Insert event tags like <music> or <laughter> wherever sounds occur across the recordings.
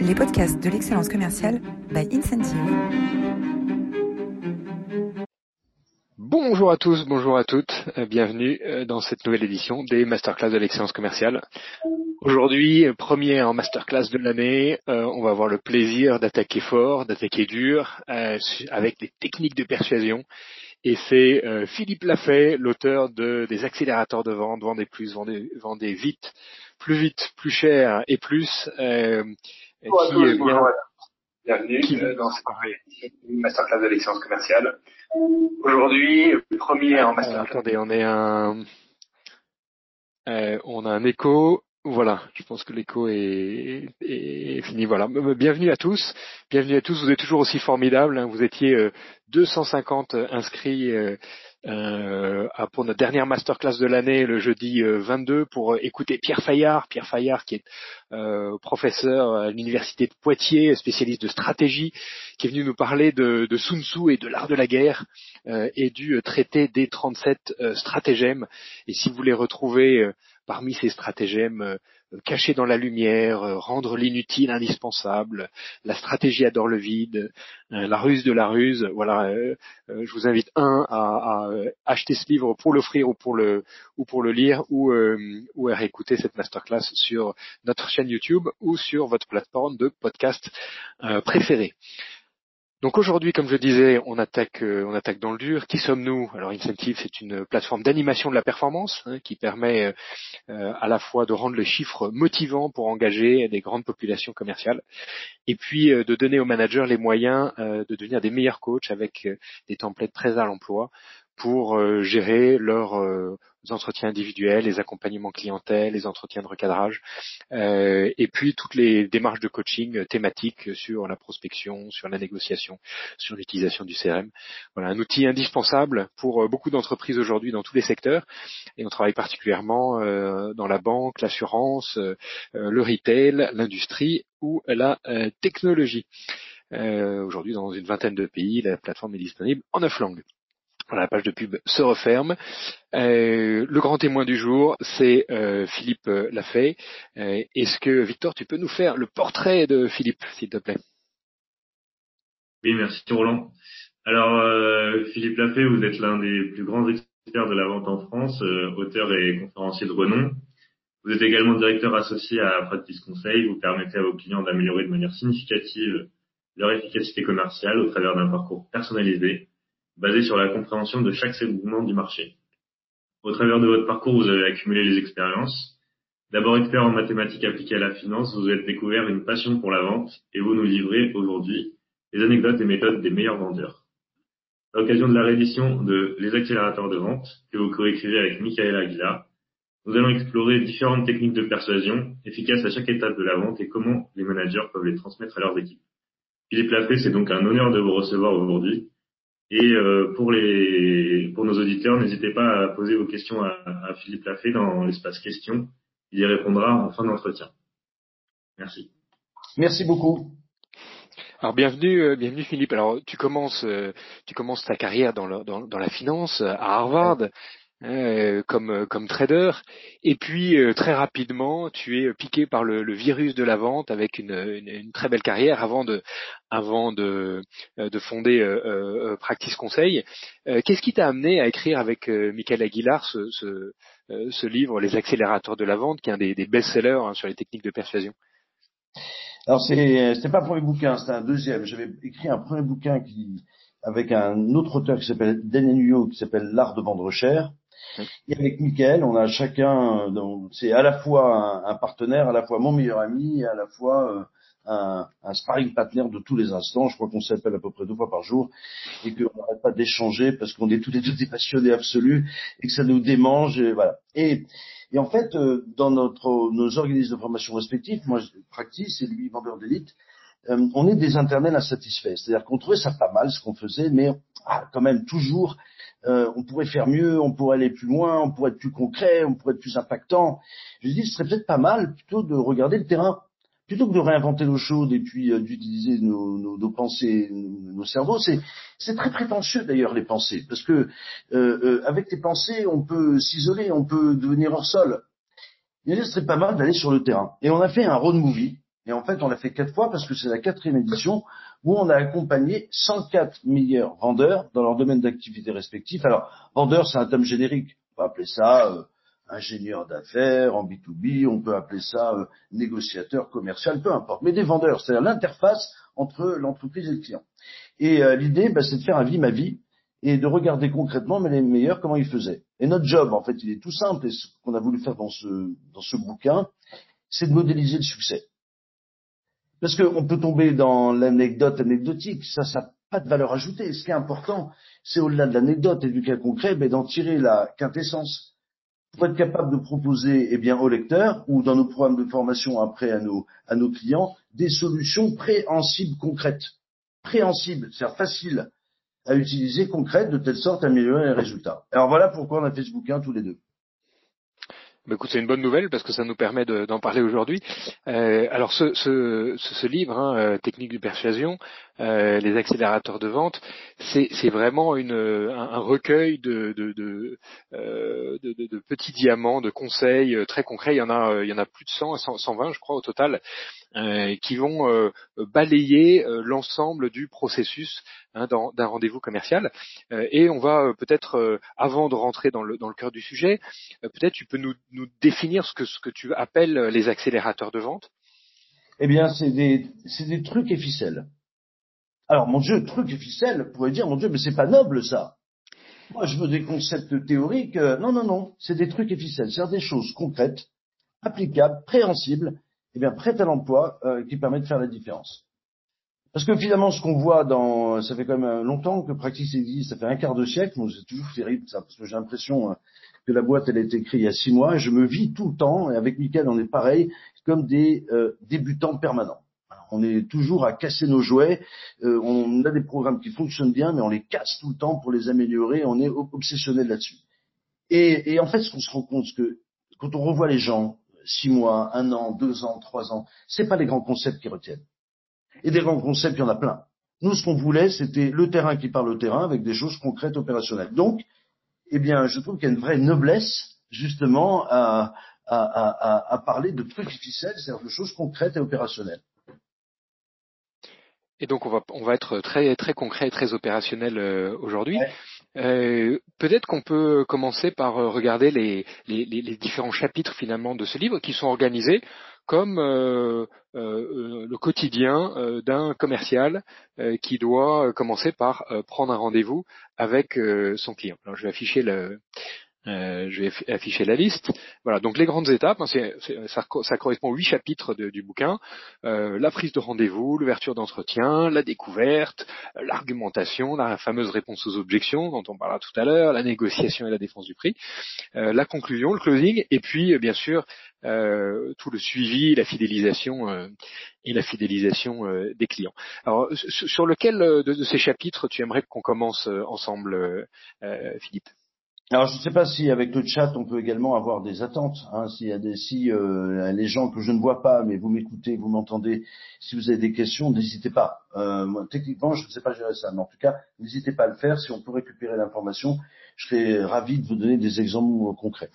les podcasts de l'excellence commerciale by Incentive. Bonjour à tous, bonjour à toutes, euh, bienvenue euh, dans cette nouvelle édition des Masterclass de l'excellence commerciale. Aujourd'hui, euh, premier en Masterclass de l'année, on va avoir le plaisir d'attaquer fort, d'attaquer dur, avec des techniques de persuasion. Et c'est Philippe Lafay, l'auteur de, des accélérateurs de vente, vendez plus, vendez, vendez vite, plus vite, plus cher et plus, Bonjour qui vient, bienvenue qui... dans cette masterclass de l'excellence commerciale. Aujourd'hui, premier en masterclass. attendez, on est un, euh, on a un écho. Voilà, je pense que l'écho est, est, fini. Voilà, bienvenue à tous, bienvenue à tous. Vous êtes toujours aussi formidables. Hein. Vous étiez euh, 250 inscrits euh, pour notre dernière masterclass de l'année le jeudi 22 euh, pour euh, écouter Pierre Fayard. Pierre Fayard qui est euh, professeur à l'université de Poitiers, spécialiste de stratégie, qui est venu nous parler de, de Sun Tzu et de l'art de la guerre et du traité des 37 stratagèmes. Et si vous voulez retrouver parmi ces stratagèmes cacher dans la lumière, euh, rendre l'inutile indispensable, la stratégie adore le vide, euh, la ruse de la ruse. Voilà, euh, je vous invite un à, acheter ce livre pour l'offrir ou pour le ou pour le lire ou ou à réécouter cette masterclass sur notre chaîne YouTube ou sur votre plateforme de podcast préférée. Donc aujourd'hui, comme je disais, on attaque, euh, on attaque dans le dur. Qui sommes-nous? Alors Incentive, c'est une plateforme d'animation de la performance hein, qui permet euh, euh, à la fois de rendre les chiffres motivants pour engager des grandes populations commerciales, et puis de donner aux managers les moyens de devenir des meilleurs coachs avec des templates très à l'emploi pour gérer leur les entretiens individuels, les accompagnements clientèle, les entretiens de recadrage, euh, et puis toutes les démarches de coaching thématiques sur la prospection, sur la négociation, sur l'utilisation du CRM. Voilà, un outil indispensable pour euh, beaucoup d'entreprises aujourd'hui dans tous les secteurs, et on travaille particulièrement euh, dans la banque, l'assurance, le retail, l'industrie ou la technologie. aujourd'hui, dans une vingtaine de pays, la plateforme est disponible en neuf langues la page de pub se referme. Euh, le grand témoin du jour, c'est euh, Philippe euh, Lafay. Est-ce que Victor, tu peux nous faire le portrait de Philippe, s'il te plaît? Oui, merci Roland. Alors, Philippe Lafay, vous êtes l'un des plus grands experts de la vente en France, auteur et conférencier de renom. Vous êtes également directeur associé à Practice Conseil. Vous permettez à vos clients d'améliorer de manière significative leur efficacité commerciale au travers d'un parcours personnalisé basé sur la compréhension de chaque segment du marché. Au travers de votre parcours, vous avez accumulé les expériences. D'abord expert en mathématiques appliquées à la finance, vous avez découvert une passion pour la vente et vous nous livrez aujourd'hui les anecdotes et méthodes des meilleurs vendeurs. À l'occasion de la réédition de Les accélérateurs de vente que vous coécrivez avec Michael Aguilar, nous allons explorer différentes techniques de persuasion efficaces à chaque étape de la vente et comment les managers peuvent les transmettre à leurs équipes. Philippe Lafay, c'est donc un honneur de vous recevoir aujourd'hui et euh, pour les pour nos auditeurs, n'hésitez pas à poser vos questions à, à Philippe Lafay dans l'espace questions. Il y répondra en fin d'entretien. Merci. Merci beaucoup. Alors bienvenue, euh, bienvenue Philippe. Alors tu commences, euh, tu commences ta carrière dans, le, dans, dans la finance à Harvard. Euh, comme euh, comme trader et puis euh, très rapidement tu es piqué par le, le, virus de la vente avec une, une, une, très belle carrière avant de avant de de fonder Practice Conseil. Qu'est-ce qui t'a amené à écrire avec Michael Aguilar ce, ce, ce, livre Les accélérateurs de la vente qui est un des, des best-sellers hein, sur les techniques de persuasion? Alors c'est c'était pas un premier bouquin, c'était un deuxième. J'avais écrit un premier bouquin qui avec un autre auteur qui s'appelle Daniel Nuyo qui s'appelle L'art de vendre cher et avec Michael, on a chacun, c'est à la fois un, partenaire, à la fois mon meilleur ami, et à la fois euh, un, un sparring partner de tous les instants. Je crois qu'on s'appelle à peu près deux fois par jour et qu'on n'arrête pas d'échanger parce qu'on est tous les deux des passionnés absolus et que ça nous démange. Et voilà. Et, et en fait, euh, dans notre, nos organismes de formation respectifs, moi, Practice et lui, vendeur d'élite, euh, on est des internels insatisfaits. C'est-à-dire qu'on trouvait ça pas mal ce qu'on faisait, mais ah, quand même toujours euh, on pourrait faire mieux, on pourrait aller plus loin, on pourrait être plus concret, on pourrait être plus impactant. Je dis, ce serait peut-être pas mal plutôt de regarder le terrain, plutôt que de réinventer l'eau chaude et puis euh, d'utiliser nos, nos, pensées, nos, cerveaux. C'est très prétentieux d'ailleurs les pensées, parce que euh, avec les pensées, on peut s'isoler, on peut devenir hors sol. Il ce serait pas mal d'aller sur le terrain. Et on a fait un road movie. Et en fait, on l'a fait quatre fois parce que c'est la quatrième édition où on a accompagné 104 meilleurs vendeurs dans leur domaine d'activité respectif. Alors, vendeur, c'est un terme générique. On peut appeler ça euh, ingénieur d'affaires en B2B, on peut appeler ça euh, négociateur commercial, peu importe. Mais des vendeurs, c'est-à-dire l'interface entre l'entreprise et le client. Et euh, l'idée, bah, c'est de faire un vie ma vie et de regarder concrètement mais les meilleurs comment ils faisaient. Et notre job, en fait, il est tout simple, et ce qu'on a voulu faire dans ce, dans ce bouquin, c'est de modéliser le succès. Parce qu'on peut tomber dans l'anecdote anecdotique, ça, ça n'a pas de valeur ajoutée. Ce qui est important, c'est au-delà de l'anecdote et du cas concret, mais d'en tirer la quintessence. Pour être capable de proposer, eh bien, aux lecteurs, ou dans nos programmes de formation après à nos, à nos clients, des solutions préhensibles concrètes. Préhensibles, c'est-à-dire faciles à utiliser, concrètes, de telle sorte à améliorer les résultats. Alors voilà pourquoi on a fait ce bouquin tous les deux. Bah, écoute, c'est une bonne nouvelle parce que ça nous permet d'en parler aujourd'hui. Euh, alors ce, ce, ce, livre, hein, euh, Technique de persuasion, euh, les accélérateurs de vente, c'est vraiment une, un, recueil de, de, de, euh, de, petits diamants, de conseils euh, très concrets. Il y en a, il y en a plus de 100, 120 je crois au total, euh, qui vont euh, balayer euh, l'ensemble du processus hein, d'un rendez-vous commercial. et on va peut-être, avant de rentrer dans le, dans le cœur du sujet, peut-être tu peux nous, nous définir ce que, ce que tu appelles les accélérateurs de vente. Eh bien, c'est des, c'est des trucs et ficelles. Alors, mon Dieu, trucs et ficelles, vous pourrait dire, mon Dieu, mais c'est pas noble ça. Moi, je veux des concepts théoriques. non, non, non, c'est des trucs et ficelles. C'est des choses concrètes, applicables, préhensibles, eh bien, prête à l'emploi euh, qui permet de faire la différence. Parce que finalement, ce qu'on voit dans, ça fait quand même longtemps que Practice existe, ça fait un quart de siècle, c'est toujours terrible ça, parce que j'ai l'impression euh, que la boîte, elle a été créée il y a six mois, et je me vis tout le temps, et avec Mickaël, on est pareil, comme des euh, débutants permanents. On est toujours à casser nos jouets, on a des programmes qui fonctionnent bien, mais on les casse tout le temps pour les améliorer, on est obsessionnel là-dessus. Et, et, en fait, ce qu'on se rend compte, c'est que quand on revoit les gens, six mois, un an, deux ans, trois ans. C'est pas les grands concepts qui retiennent. Et des grands concepts, il y en a plein. Nous, ce qu'on voulait, c'était le terrain qui parle au terrain avec des choses concrètes, opérationnelles. Donc, eh bien, je trouve qu'il y a une vraie noblesse, justement, à, à, à, parler de trucs difficiles, c'est-à-dire de choses concrètes et opérationnelles. Et donc on va on va être très très concret et très opérationnel euh, aujourd'hui. Euh, peut-être qu'on peut commencer par euh, regarder les, les, les, différents chapitres finalement de ce livre qui sont organisés comme euh, le quotidien d'un commercial qui doit commencer par prendre un rendez-vous avec son client. Alors je vais afficher le, euh, je vais afficher la liste. Voilà, donc les grandes étapes, hein, ça, correspond aux huit chapitres du bouquin. Euh, la prise de rendez-vous, l'ouverture d'entretien, la découverte, euh, l'argumentation, la fameuse réponse aux objections dont on parlera tout à l'heure, la négociation et la défense du prix, la conclusion, le closing, et puis bien sûr tout le suivi, la fidélisation et la fidélisation des clients. Alors sur lequel de, ces chapitres tu aimerais qu'on commence ensemble, Philippe? Alors je ne sais pas si avec le chat on peut également avoir des attentes. Hein, s'il y a des si euh, les gens que je ne vois pas, mais vous m'écoutez, vous m'entendez, si vous avez des questions, n'hésitez pas. Euh, moi, techniquement, je ne sais pas gérer ça, mais en tout cas, n'hésitez pas à le faire. Si on peut récupérer l'information, je serai ravi de vous donner des exemples concrets.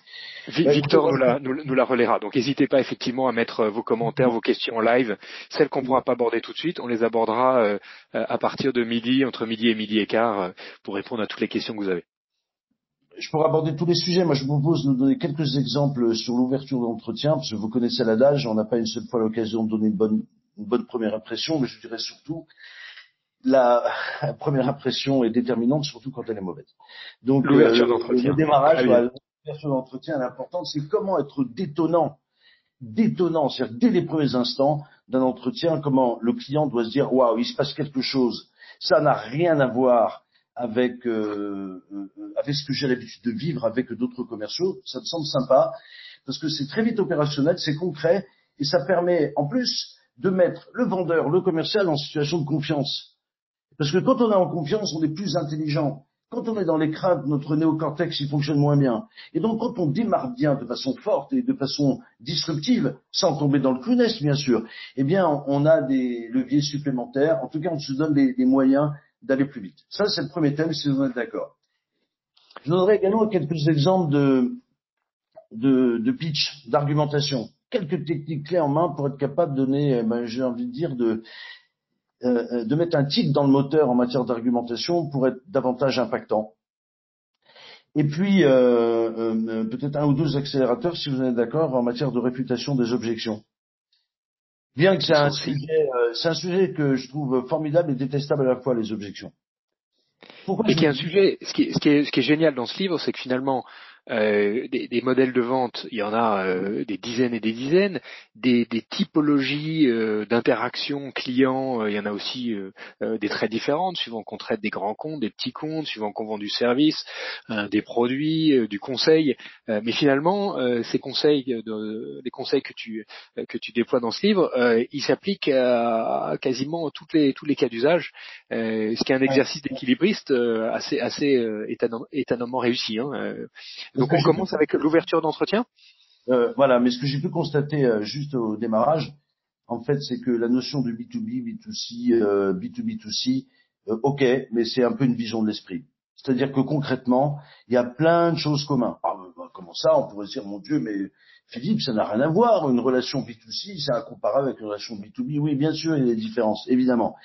Bah, Victor nous, la, nous, la relaiera. Donc n'hésitez pas effectivement à mettre vos commentaires, vos questions en live. Celles qu'on ne pourra pas aborder tout de suite, on les abordera euh, à partir de midi, entre midi et midi et quart, pour répondre à toutes les questions que vous avez je pourrais aborder tous les sujets. Moi, je vous propose de donner quelques exemples sur l'ouverture d'entretien, parce que vous connaissez l'adage, on n'a pas une seule fois l'occasion de donner une bonne, une bonne première impression, mais je dirais surtout, la, première impression est déterminante, surtout quand elle est mauvaise. Donc, l'ouverture euh, d'entretien. Le démarrage, l'ouverture d'entretien, l'importante, c'est comment être détonnant, détonnant, c'est-à-dire dès les premiers instants d'un entretien, comment le client doit se dire, waouh, il se passe quelque chose. Ça n'a rien à voir avec, euh, euh, avec ce que j'ai l'habitude de vivre avec d'autres commerciaux. Ça me semble sympa parce que c'est très vite opérationnel, c'est concret et ça permet en plus de mettre le vendeur, le commercial en situation de confiance. Parce que quand on est en confiance, on est plus intelligent. Quand on est dans les craintes, notre néocortex, il fonctionne moins bien. Et donc, quand on démarre bien de façon forte et de façon disruptive, sans tomber dans le clowness, bien sûr, eh bien, on a des leviers supplémentaires. En tout cas, on se donne des moyens d'aller plus vite. Ça, c'est le premier thème, si vous êtes d'accord. Je donnerai également quelques exemples de, de, pitch, d'argumentation. quelques techniques clés en main pour être capable de donner, eh ben, j'ai envie de dire, de, euh, de mettre un tic dans le moteur en matière d'argumentation pour être davantage impactant. Et puis, euh, euh, peut-être un ou deux accélérateurs, si vous êtes d'accord, en matière de réfutation des objections. Bien que c'est un, sujet, c'est un sujet que je trouve formidable et détestable à la fois, les objections. Pourquoi et qui est un sujet, ce qui est, ce qui est, ce qui est génial dans ce livre, c'est que finalement, euh, des, des, modèles de vente, il y en a euh, des dizaines et des dizaines, des, des typologies euh, d'interaction clients, il y en a aussi des très différentes, suivant qu'on traite des grands comptes, des petits comptes, suivant qu'on vend du service, des produits, du conseil. mais finalement, ces conseils, de, les conseils que tu que tu déploies dans ce livre, ils s'appliquent à, quasiment toutes les tous les cas d'usage, ce qui est un exercice d'équilibriste assez assez étonnamment réussi. Hein. Donc on commence avec l'ouverture d'entretien euh, Voilà, mais ce que j'ai pu constater euh, juste au démarrage, en fait, c'est que la notion de B2B, B2C, euh, B2B2C, euh, ok, mais c'est un peu une vision de l'esprit. C'est-à-dire que concrètement, il y a plein de choses communes. Ah, bah, comment ça On pourrait dire, mon Dieu, mais Philippe, ça n'a rien à voir. Une relation B2C, c'est incomparable avec une relation B2B. Oui, bien sûr, il y a des différences, évidemment.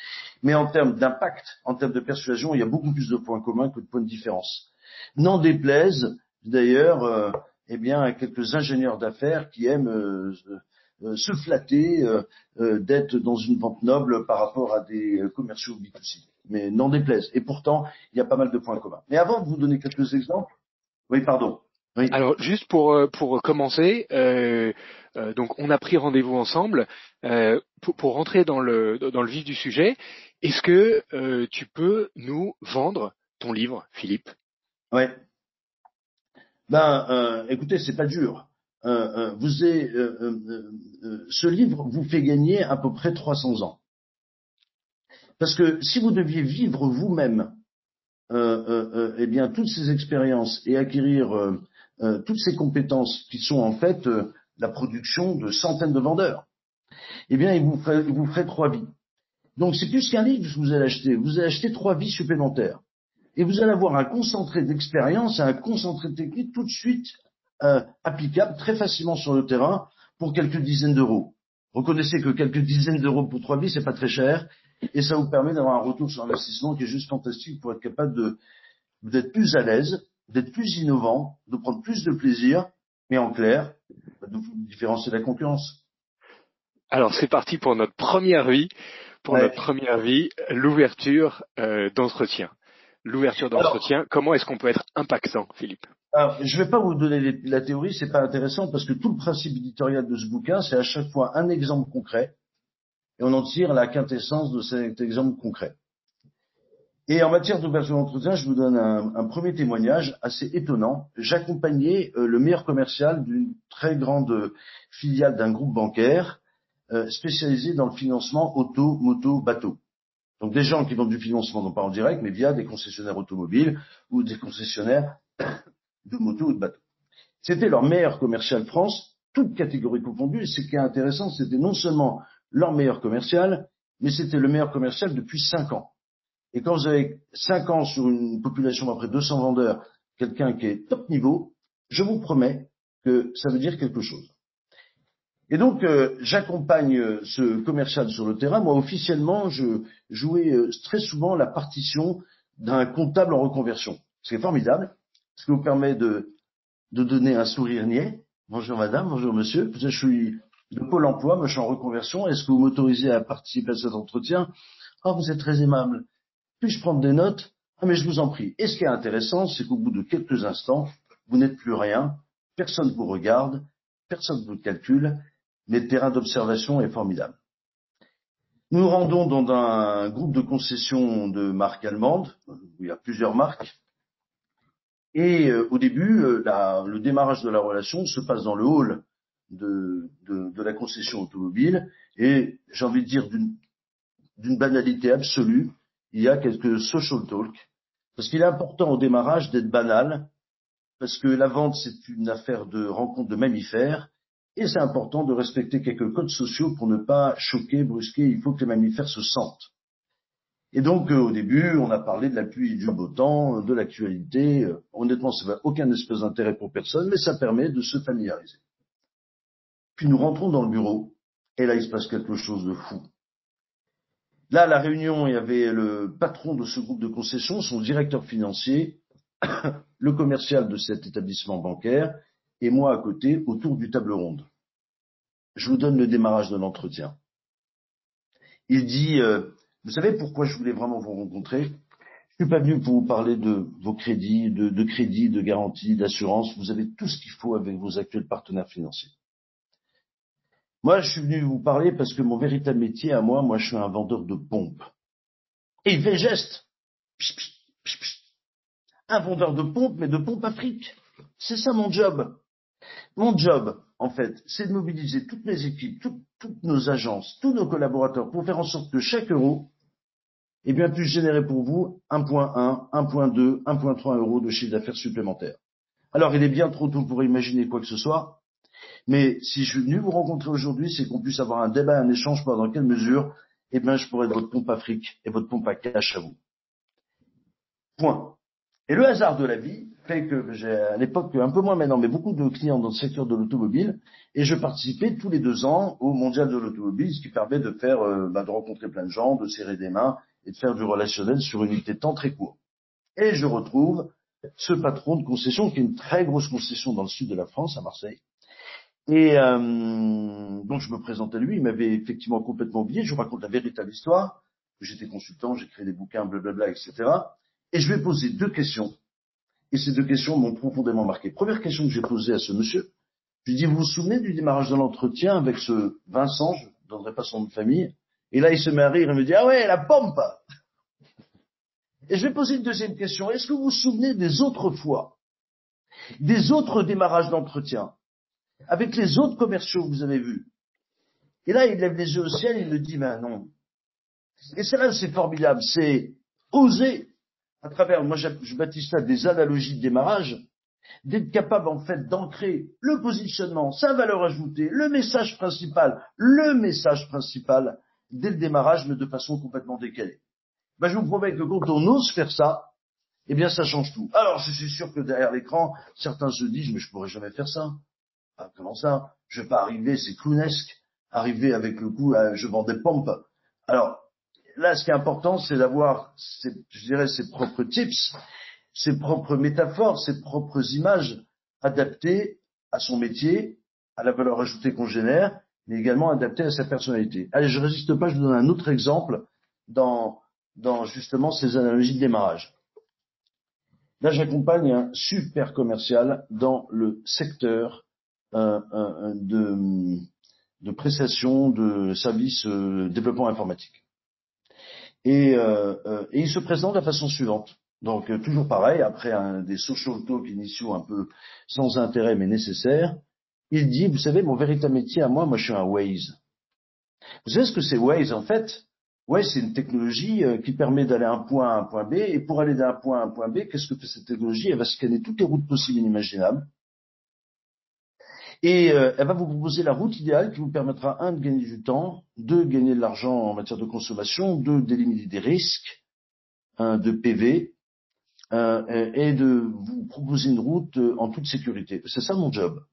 Mais en termes d'impact, en termes de persuasion, il y a beaucoup plus de points communs que de points de différence. N'en déplaise d'ailleurs euh, eh bien quelques ingénieurs d'affaires qui aiment euh, euh, se flatter d'être dans une vente noble par rapport à des commerciaux B2C. Mais n'en déplaise. Et pourtant, il y a pas mal de points communs. Mais avant de vous donner quelques exemples, oui, pardon. Oui. Alors juste pour pour commencer, euh, donc on a pris rendez-vous ensemble euh, pour, pour, rentrer dans le dans le vif du sujet. Est-ce que tu peux nous vendre ton livre, Philippe? Oui. Ben, euh, écoutez, c'est pas dur. Euh, euh, vous avez, ce livre vous fait gagner à peu près 300 ans. Parce que si vous deviez vivre vous-même, eh bien, toutes ces expériences et acquérir toutes ces compétences qui sont en fait la production de centaines de vendeurs, eh bien, il vous ferait, il vous ferait trois vies. Donc, c'est plus qu'un livre que vous allez acheter. Vous allez acheter trois vies supplémentaires et vous allez avoir un concentré d'expérience et un concentré technique tout de suite euh, applicable très facilement sur le terrain pour quelques dizaines d'euros. Reconnaissez que quelques dizaines d'euros pour trois billes, c'est pas très cher, et ça vous permet d'avoir un retour sur investissement qui est juste fantastique pour être capable de d'être plus à l'aise, d'être plus innovant, de prendre plus de plaisir, mais en clair, de vous différencier de la concurrence. Alors c'est parti pour notre première vie, pour notre première vie, l'ouverture euh, d'entretien l'ouverture d'entretien. Comment est-ce qu'on peut être impactant, Philippe alors, je ne vais pas vous donner la théorie, c'est pas intéressant parce que tout le principe éditorial de ce bouquin, c'est à chaque fois un exemple concret et on en tire la quintessence de cet exemple concret. Et en matière d'ouverture d'entretien, je vous donne un, premier témoignage assez étonnant. J'accompagnais euh, le meilleur commercial d'une très grande filiale d'un groupe bancaire euh, spécialisé dans le financement auto, moto, bateau. Donc des gens qui vendent du financement, non pas en direct, mais via des concessionnaires automobiles ou des concessionnaires de motos ou de bateaux. C'était leur meilleur commercial France, toutes catégories confondues, et ce qui est intéressant, c'était non seulement leur meilleur commercial, mais c'était le meilleur commercial depuis cinq ans. Et quand vous avez cinq ans sur une population d'à peu près 200 vendeurs, quelqu'un qui est top niveau, je vous promets que ça veut dire quelque chose. Et donc, euh, j'accompagne euh, ce commercial sur le terrain. Moi, officiellement, je jouais euh, très souvent la partition d'un comptable en reconversion. C'est formidable, ce qui vous permet de, de donner un sourire niais. Bonjour madame, bonjour monsieur. Je suis de Pôle emploi, moi je suis en reconversion. Est-ce que vous m'autorisez à participer à cet entretien? Ah, vous êtes très aimable. Puis-je prendre des notes? Ah, mais je vous en prie. Et ce qui est intéressant, c'est qu'au bout de quelques instants, vous n'êtes plus rien, personne ne vous regarde, personne ne vous calcule, mais le terrain d'observation est formidable. Nous nous rendons dans un groupe de concessions de marques allemandes, où il y a plusieurs marques, et euh, au début, euh, le démarrage de la relation se passe dans le hall de, la concession automobile, et j'ai envie de dire d'une banalité absolue, il y a quelques social talk, parce qu'il est important au démarrage d'être banal, parce que la vente c'est une affaire de rencontre de mammifères, et c'est important de respecter quelques codes sociaux pour ne pas choquer, brusquer. Il faut que les mammifères se sentent. Et donc, euh, au début, on a parlé de la pluie du beau temps, euh, de l'actualité. Euh, honnêtement, ça n'a aucun espèce d'intérêt pour personne, mais ça permet de se familiariser. Puis nous rentrons dans le bureau, et là il se passe quelque chose de fou. Là, à la réunion, il y avait le patron de ce groupe de concessions, son directeur financier, <coughs> le commercial de cet établissement bancaire, et moi à côté, autour du table ronde. Je vous donne le démarrage de l'entretien. Il dit, euh, vous savez pourquoi je voulais vraiment vous rencontrer? Je suis pas venu pour vous parler de vos crédits, de, crédits, de garanties, d'assurance. Vous avez tout ce qu'il faut avec vos actuels partenaires financiers. Moi, je suis venu vous parler parce que mon véritable métier à moi, moi, je suis un vendeur de pompes. Et il fait geste. un vendeur de pompes, mais de pompes Afrique. C'est ça mon job. Mon job, en fait, c'est de mobiliser toutes mes équipes, toutes nos agences, tous nos collaborateurs pour faire en sorte que chaque euro eh bien, puisse générer pour vous 1.1, 1.2, 1.3 euros de chiffre d'affaires supplémentaire. Alors, il est bien trop tôt pour imaginer quoi que ce soit, mais si je suis venu vous rencontrer aujourd'hui, c'est qu'on puisse avoir un débat, un échange pour dans quelle mesure, eh bien, je pourrais être votre pompe Afrique et votre pompe à cash à vous. Point. Et le hasard de la vie fait que j'ai à l'époque, un peu moins maintenant, mais beaucoup de clients dans le secteur de l'automobile, et je participais tous les deux ans au mondial de l'automobile, ce qui permet de faire, euh, bah, de rencontrer plein de gens, de serrer des mains et de faire du relationnel sur une unité de temps très court. Et je retrouve ce patron de concession, qui est une très grosse concession dans le sud de la France, à Marseille, et euh, donc je me présente à lui, il m'avait effectivement complètement oublié, je vous raconte la véritable histoire, j'étais consultant, j'ai créé des bouquins, blablabla, etc. Et je vais poser deux questions, et ces deux questions m'ont profondément marqué. Première question que j'ai posée à ce monsieur, je lui dis, vous vous souvenez du démarrage de l'entretien avec ce Vincent, je ne donnerai pas son nom de famille, et là il se met à rire et me dit, ah ouais, la pompe Et je vais poser une deuxième question, est-ce que vous vous souvenez des autres fois, des autres démarrages d'entretien avec les autres commerciaux que vous avez vus? Et là, il lève les yeux au ciel, il me dit, ben non. Et c'est là c'est formidable, c'est oser, à travers, moi je baptise ça des analogies de démarrage, d'être capable en fait d'ancrer le positionnement, sa valeur ajoutée, le message principal, le message principal dès le démarrage, mais de façon complètement décalée. Ben, je vous promets que quand on ose faire ça, eh bien ça change tout. Alors je suis sûr que derrière l'écran, certains se disent, mais je pourrais jamais faire ça. Ah, comment ça? Je vais pas arriver, c'est clownesque, arriver avec le coup, euh, je vends des pompes. Alors, là, ce qui est important, c'est d'avoir, je dirais, ses propres tips, ses propres métaphores, ses propres images adaptées à son métier, à la valeur ajoutée qu'on génère, mais également adaptées à sa personnalité. Allez, je résiste pas, je vous donne un autre exemple dans, dans justement ces analogies de démarrage. Là, j'accompagne un super commercial dans le secteur de, de prestations de services euh, développement informatique. Et, euh, euh, il se présente de la façon suivante. Donc toujours pareil, après un, des social talks initiaux un peu sans intérêt mais nécessaires, il dit, vous savez, mon véritable métier à moi, moi je suis un Waze. Vous savez ce que c'est Waze en fait? Waze c'est une technologie qui permet d'aller d'un point à un point B, et pour aller d'un point à un point B, qu'est-ce que fait cette technologie? Elle va scanner toutes les routes possibles et inimaginables, et euh, elle va vous proposer la route idéale qui vous permettra, un, de gagner du temps, deux, de gagner de l'argent en matière de consommation, deux, d'éliminer des risques, un, de PV, euh, et de vous proposer une route euh, en toute sécurité. C'est ça mon job.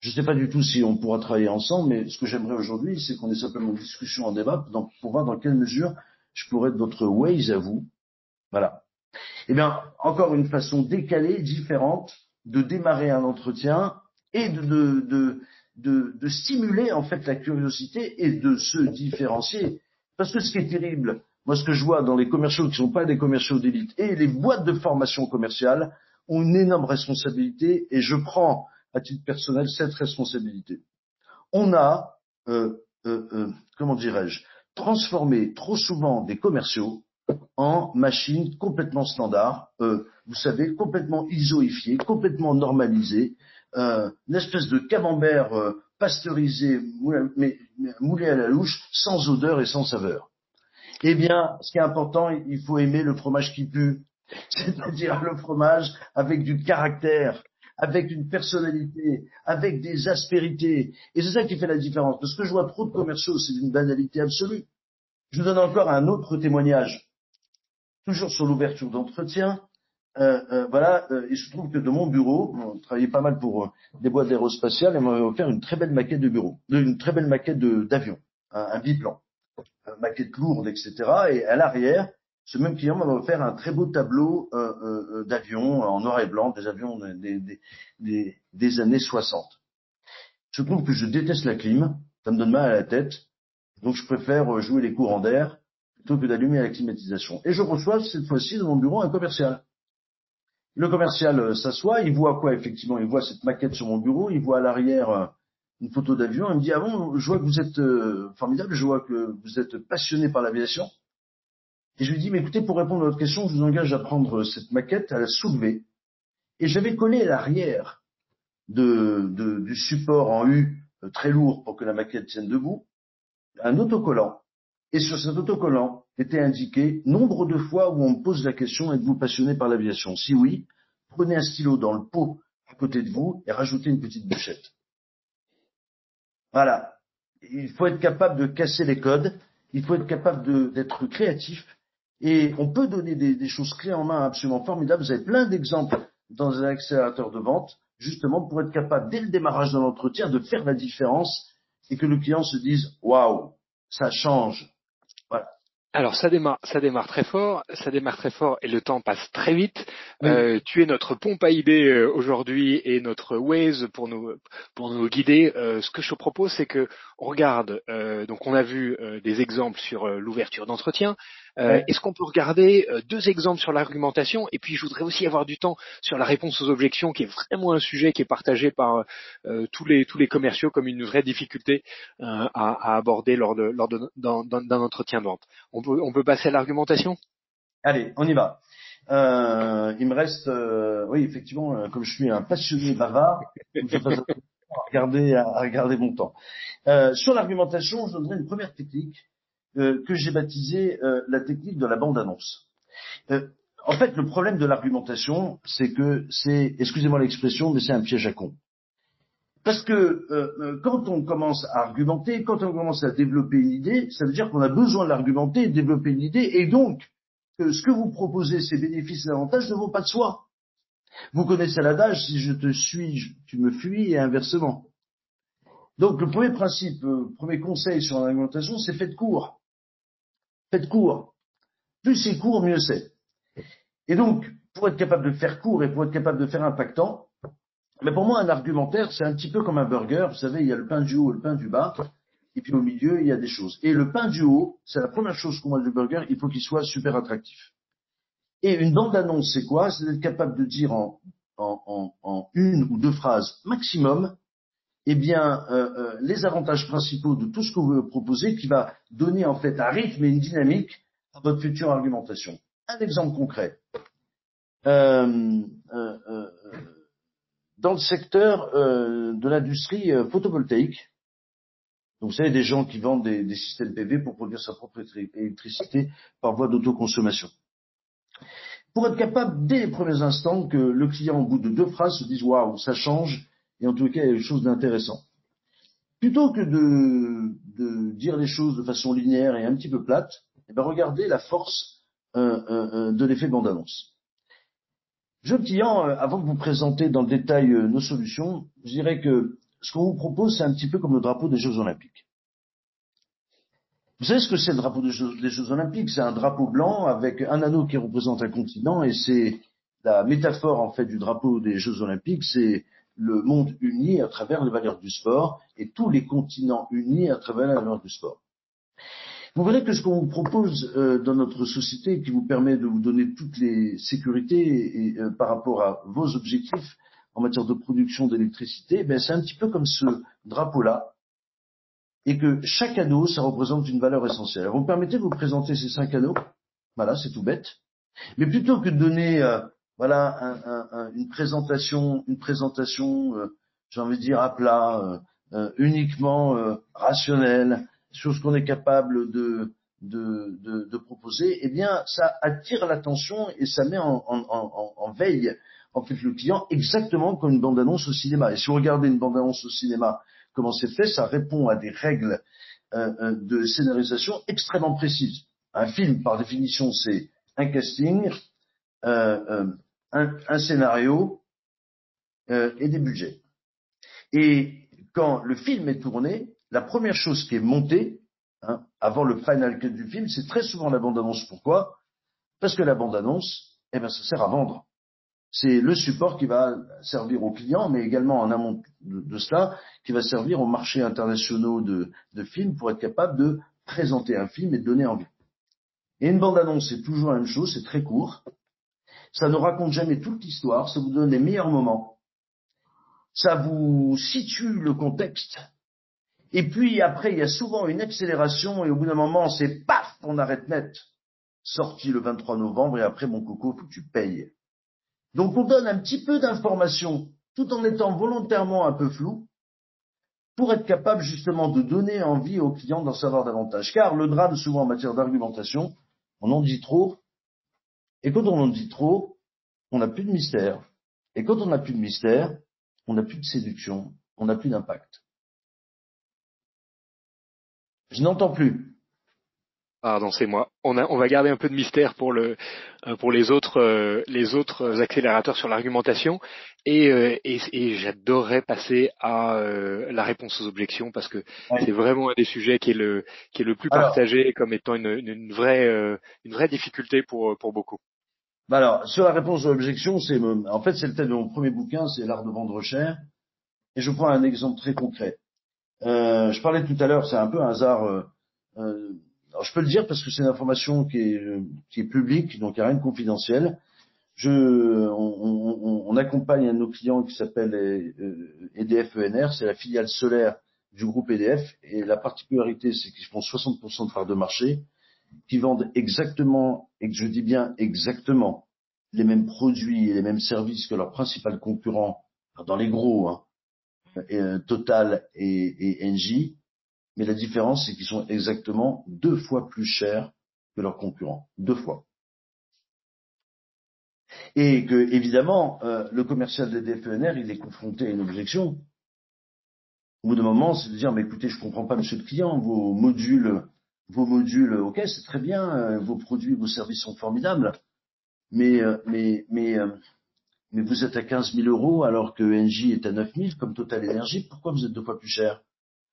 Je ne sais pas du tout si on pourra travailler ensemble, mais ce que j'aimerais aujourd'hui, c'est qu'on ait simplement une discussion, en débat, pour voir dans quelle mesure je pourrais être votre Waze à vous. Voilà. Eh bien, encore une façon décalée, différente, de démarrer un entretien et de, de, de, de, stimuler en fait la curiosité et de se différencier. Parce que ce qui est terrible, moi ce que je vois dans les commerciaux qui ne sont pas des commerciaux d'élite et les boîtes de formation commerciale ont une énorme responsabilité et je prends à titre personnel cette responsabilité. On a, euh, euh, euh, comment dirais-je, transformé trop souvent des commerciaux en machines complètement standards, euh, vous savez, complètement isoifiées, complètement normalisées, euh, une espèce de camembert euh, pasteurisé, mais, moulé à la louche, sans odeur et sans saveur. Eh bien, ce qui est important, il faut aimer le fromage qui pue, <laughs> c'est-à-dire le fromage avec du caractère, avec une personnalité, avec des aspérités. Et c'est ça qui fait la différence. Parce que je vois trop de commerciaux, c'est d'une banalité absolue. Je vous donne encore un autre témoignage. Toujours sur l'ouverture d'entretien, euh, euh, voilà, euh, il se trouve que de mon bureau, on travaillait pas mal pour des boîtes d'aérospatiales, et m'avait offert une très belle maquette de bureau, une très belle maquette d'avion, un, biplan, maquette lourde, etc. Et à l'arrière, ce même client m'avait offert un très beau tableau d'avions en noir et blanc, des avions des, des, des, des, années 60. Je trouve que je déteste la clim, ça me donne mal à la tête, donc je préfère jouer les courants d'air plutôt que d'allumer la climatisation. Et je reçois cette fois-ci dans mon bureau un commercial le commercial euh, s'assoit, il voit quoi effectivement? Il voit cette maquette sur mon bureau, il voit à l'arrière euh, une photo d'avion, il me dit ah bon, je vois que vous êtes euh, formidable, je vois que vous êtes passionné par l'aviation. Et je lui dis mais écoutez, pour répondre à votre question, je vous engage à prendre cette maquette, à la soulever. Et j'avais collé à l'arrière de, du support en U très lourd pour que la maquette tienne debout un autocollant. Et sur cet autocollant, était indiqué nombre de fois où on me pose la question êtes-vous passionné par l'aviation? Si oui, prenez un stylo dans le pot à côté de vous et rajoutez une petite bûchette. Voilà. Il faut être capable de casser les codes, il faut être capable d'être créatif et on peut donner des, des, choses clés en main absolument formidables. Vous avez plein d'exemples dans un accélérateur de vente, justement pour être capable, dès le démarrage de l'entretien, de faire la différence et que le client se dise waouh, ça change, alors ça démarre, ça démarre très fort, ça démarre très fort et le temps passe très vite. Euh, tu es notre pompe à idées euh, aujourd'hui et notre Waze pour nous pour nous guider. Euh, ce que je te propose, c'est que on regarde. donc on a vu des exemples sur l'ouverture d'entretien. Est-ce qu'on peut regarder deux exemples sur l'argumentation? Et puis je voudrais aussi avoir du temps sur la réponse aux objections, qui est vraiment un sujet qui est partagé par tous les tous les commerciaux comme une vraie difficulté à, à, aborder lors de lors d'un entretien de vente. On peut, passer à l'argumentation? Allez, on y va. Euh, il me reste, euh, oui, effectivement, euh, comme je suis un passionné bavard, <laughs> je vais à regarder, à regarder mon temps. sur l'argumentation, je donnerai une première technique que j'ai baptisée la technique de la bande-annonce. en fait, le problème de l'argumentation, c'est que c'est, excusez-moi l'expression, mais c'est un piège à con. Parce que euh, euh, quand on commence à argumenter, quand on commence à développer une idée, ça veut dire qu'on a besoin de l'argumenter, de développer une idée, et donc ce que vous proposez, ces bénéfices et avantages, ne vont pas de soi. Vous connaissez l'adage, si je te suis, tu me fuis, et inversement. Donc le premier principe, le euh, premier conseil sur l'argumentation, c'est faites court. Faites court. Plus c'est court, mieux c'est. Et donc, pour être capable de faire court et pour être capable de faire impactant, mais pour moi, un argumentaire, c'est un petit peu comme un burger. Vous savez, il y a le pain du haut et le pain du bas. Et puis au milieu, il y a des choses. Et le pain du haut, c'est la première chose qu'on mange du burger, il faut qu'il soit super attractif. Et une bande-annonce, c'est quoi? C'est d'être capable de dire en, en, en, une ou deux phrases maximum, eh bien, euh, euh, les avantages principaux de tout ce que vous voulez proposer, qui va donner en fait un rythme et une dynamique à votre future argumentation. Un exemple concret. Euh, euh dans le secteur euh, de l'industrie euh, photovoltaïque. Donc, vous savez, des gens qui vendent des, des, systèmes PV pour produire sa propre électricité par voie d'autoconsommation. Pour être capable, dès les premiers instants, que le client, au bout de deux phrases, se dise waouh, ça change, et en tout cas, il y a quelque chose d'intéressant. Plutôt que de, dire les choses de façon linéaire et un petit peu plate, eh ben, regardez la force euh, euh, de l'effet bande-annonce. Jeune client, euh, avant de vous présenter dans le détail euh, nos solutions, je dirais que ce qu'on vous propose, c'est un petit peu comme le drapeau des Jeux Olympiques. Vous savez ce que c'est le drapeau des Jeux, Olympiques? C'est un drapeau blanc avec un anneau qui représente un continent et c'est la métaphore en fait du drapeau des Jeux Olympiques, c'est le monde uni à travers les valeurs du sport et tous les continents unis à travers les valeurs du sport. Vous verrez que ce qu'on vous propose euh, dans notre société, qui vous permet de vous donner toutes les sécurités et, euh, par rapport à vos objectifs en matière de production d'électricité, ben c'est un petit peu comme ce drapeau-là, et que chaque anneau, ça représente une valeur essentielle. vous me permettez de vous présenter ces cinq anneaux? Voilà, c'est tout bête. Mais plutôt que de donner, euh, voilà, un, un, une présentation, une présentation, j'ai envie de dire à plat, uniquement rationnelle, sur ce qu'on est capable de, de, de, de, proposer, eh bien, ça attire l'attention et ça met en, en, en, veille en fait le client exactement comme une bande-annonce au cinéma. Et si vous regardez une bande-annonce au cinéma, comment c'est fait, ça répond à des règles euh, euh, de scénarisation extrêmement précises. Un film, par définition, c'est un casting, euh, euh un, scénario euh, et des budgets. Et quand le film est tourné, la première chose qui est montée, hein, avant le final cut du film, c'est très souvent la bande-annonce. Pourquoi? Parce que la bande-annonce, eh ben, ça sert à vendre. C'est le support qui va servir aux clients, mais également en amont de, cela, qui va servir aux marchés internationaux de, de films pour être capable de présenter un film et de donner envie. Et une bande-annonce, c'est toujours la même chose, c'est très court. Ça ne raconte jamais toute l'histoire, ça vous donne les meilleurs moments. Ça vous situe le contexte. Et puis après, il y a souvent une accélération et au bout d'un moment, c'est paf, on arrête net. Sorti le 23 novembre et après, mon coco, faut que tu payes. Donc on donne un petit peu d'informations tout en étant volontairement un peu flou pour être capable justement de donner envie aux clients d'en savoir davantage. Car le drame souvent en matière d'argumentation, on en dit trop, et quand on en dit trop, on n'a plus de mystère. Et quand on n'a plus de mystère, on n'a plus de séduction, on n'a plus d'impact. Je n'entends plus. Pardon, c'est moi. On, a, on va garder un peu de mystère pour le euh, pour les autres euh, les autres accélérateurs sur l'argumentation et, euh, et, et j'adorerais passer à la réponse aux objections parce que c'est vraiment un des sujets qui est le qui est le plus partagé comme étant une, une, vraie une vraie difficulté pour pour beaucoup. Bah alors sur la réponse aux objections, c'est en fait c'est le thème de mon premier bouquin, c'est l'art de vendre cher et je prends un exemple très concret. je parlais tout à l'heure, c'est un peu un hasard. Alors je peux le dire parce que c'est une information qui est, qui est publique, donc il n'y a rien de confidentiel. Je, on, on, accompagne un de nos clients qui s'appelle EDF euh, ENR, c'est la filiale solaire du groupe EDF, et la particularité c'est qu'ils font 60% de part de marché, qui vendent exactement, et je dis bien exactement, les mêmes produits et les mêmes services que leurs principaux concurrents dans les gros, hein, euh, Total et, et Engie, mais la différence, c'est qu'ils sont exactement deux fois plus chers que leurs concurrents. Deux fois. Et que, évidemment, euh, le commercial des DFENR, il est confronté à une objection. Au bout d'un moment, c'est de dire, mais écoutez, je comprends pas, monsieur le client, vos modules, vos modules, ok, c'est très bien, euh, vos produits, vos services sont formidables, mais, euh, mais, mais, mais vous êtes à 15 000 euros alors que NJ est à 9 000 comme Total Energy, pourquoi vous êtes deux fois plus cher?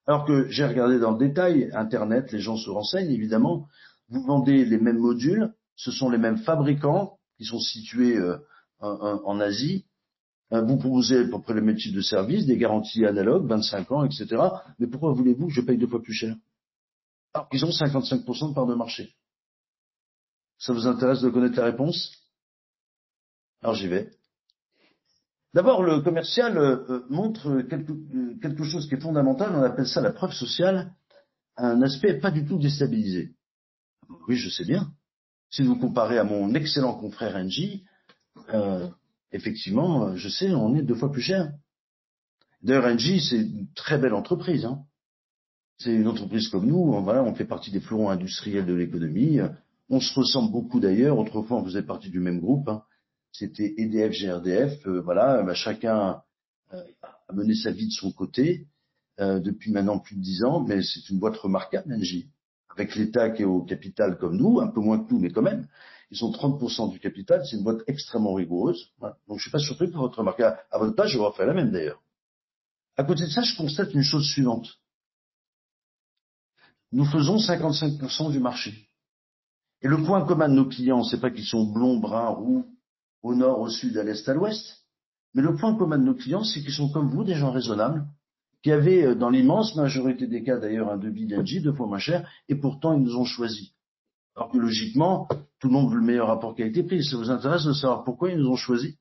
Alors que j'ai regardé dans le détail, Internet, les gens se renseignent évidemment, vous vendez les mêmes modules, ce sont les mêmes fabricants qui sont situés euh, en, Asie, euh, vous proposez à peu près le même type de service, des garanties analogues, 25 ans, etc. Mais pourquoi voulez-vous que je paye deux fois plus cher? Alors qu'ils ont 55% de part de marché. Ça vous intéresse de connaître la réponse? Alors j'y vais. D'abord, le commercial euh, euh, montre quelque, euh, quelque, chose qui est fondamental, on appelle ça la preuve sociale, un aspect pas du tout déstabilisé. Oui, je sais bien. Si vous comparez à mon excellent confrère NJ, effectivement, je sais, on est deux fois plus cher. D'ailleurs, NJ, c'est une très belle entreprise. Hein. C'est une entreprise comme nous, on, voilà, on fait partie des fleurons industriels de l'économie. On se ressemble beaucoup d'ailleurs. Autrefois, on faisait partie du même groupe. Hein c'était EDF, GRDF, euh, voilà, bah, chacun euh, a mené sa vie de son côté euh, depuis maintenant plus de dix ans, mais c'est une boîte remarquable, NJ, avec l'État qui est au capital comme nous, un peu moins que nous, mais quand même. Ils sont 30% du capital, c'est une boîte extrêmement rigoureuse. Donc je suis pas surpris par votre remarque. À, votre page, je vais faire la même d'ailleurs. À côté de ça, je constate une chose suivante. Nous faisons 55% du marché. Et le point commun de nos clients, c'est pas qu'ils sont blonds, bruns, roux, au nord, au sud, à l'est, à l'ouest. Mais le point commun de nos clients, c'est qu'ils sont comme vous, des gens raisonnables, qui avaient, euh, dans l'immense majorité des cas d'ailleurs, un devis d'Engie deux fois moins cher, et pourtant ils nous ont choisis. Alors que logiquement, tout le monde veut le meilleur rapport qualité-prix. Ça vous intéresse de savoir pourquoi ils nous ont choisis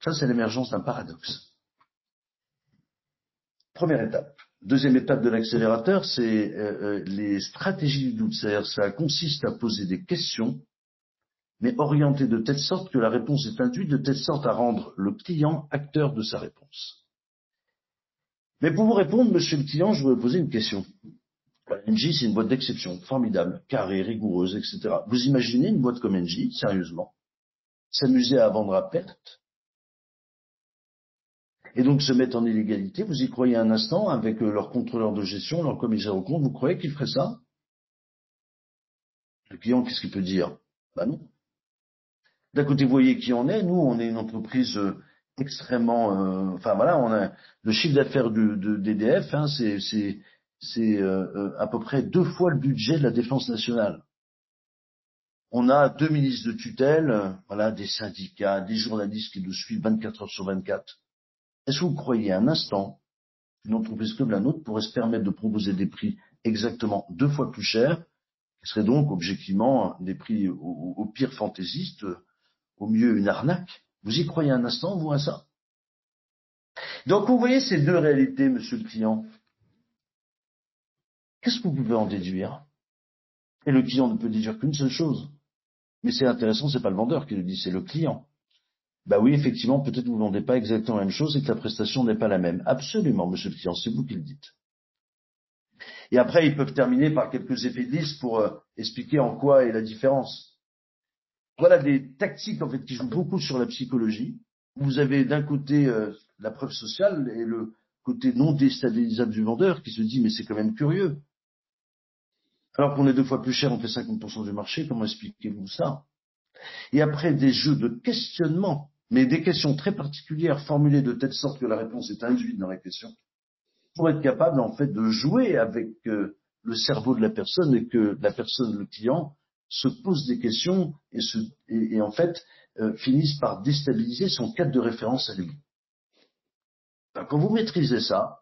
Ça, c'est l'émergence d'un paradoxe. Première étape. Deuxième étape de l'accélérateur, c'est euh, euh, les stratégies du doute. C'est-à-dire, ça consiste à poser des questions mais orienté de telle sorte que la réponse est induite de telle sorte à rendre le client acteur de sa réponse. Mais pour vous répondre, monsieur le client, je vais vous poser une question. NJ, c'est une boîte d'exception, formidable, carrée, rigoureuse, etc. Vous imaginez une boîte comme NJ, sérieusement, s'amuser à vendre à perte et donc se mettre en illégalité, vous y croyez un instant avec euh, leur contrôleur de gestion, leur commissaire au compte, vous croyez qu'ils feraient ça? Le client, qu'est-ce qu'il peut dire? Ben non. D'un côté, vous voyez qui on est. Nous, on est une entreprise euh, extrêmement, euh, enfin voilà, on a le chiffre d'affaires de d'EDF, hein, c'est c'est euh, à peu près deux fois le budget de la défense nationale. On a deux ministres de tutelle, voilà, des syndicats, des journalistes qui nous suivent 24 heures sur 24. Est-ce que vous croyez un instant qu'une entreprise comme la nôtre pourrait se permettre de proposer des prix exactement deux fois plus chers, qui seraient donc objectivement des prix au, pire fantaisiste, au mieux une arnaque? Vous y croyez un instant, vous, à ça Donc vous voyez ces deux réalités, monsieur le client. Qu'est-ce que vous pouvez en déduire? Et le client ne peut déduire qu'une seule chose. Mais c'est intéressant, c'est pas le vendeur qui le dit, c'est le client. Bah oui, effectivement, peut-être vous ne vendez pas exactement la même chose et que la prestation n'est pas la même. Absolument, monsieur le client, c'est vous qui le dites. Et après, ils peuvent terminer par quelques effets de liste pour euh, expliquer en quoi est la différence. Voilà des tactiques en fait qui jouent beaucoup sur la psychologie. Vous avez d'un côté euh, la preuve sociale et le côté non déstabilisable du vendeur qui se dit mais c'est quand même curieux. Alors qu'on est deux fois plus cher, on fait 50% du marché, comment expliquez-vous ça? Et après des jeux de questionnement, mais des questions très particulières formulées de telle sorte que la réponse est induite dans la question, pour être capable en fait de jouer avec euh, le cerveau de la personne et que la personne, le client, se pose des questions et, se, et, en fait euh, finissent par déstabiliser son cadre de référence à lui. quand vous maîtrisez ça,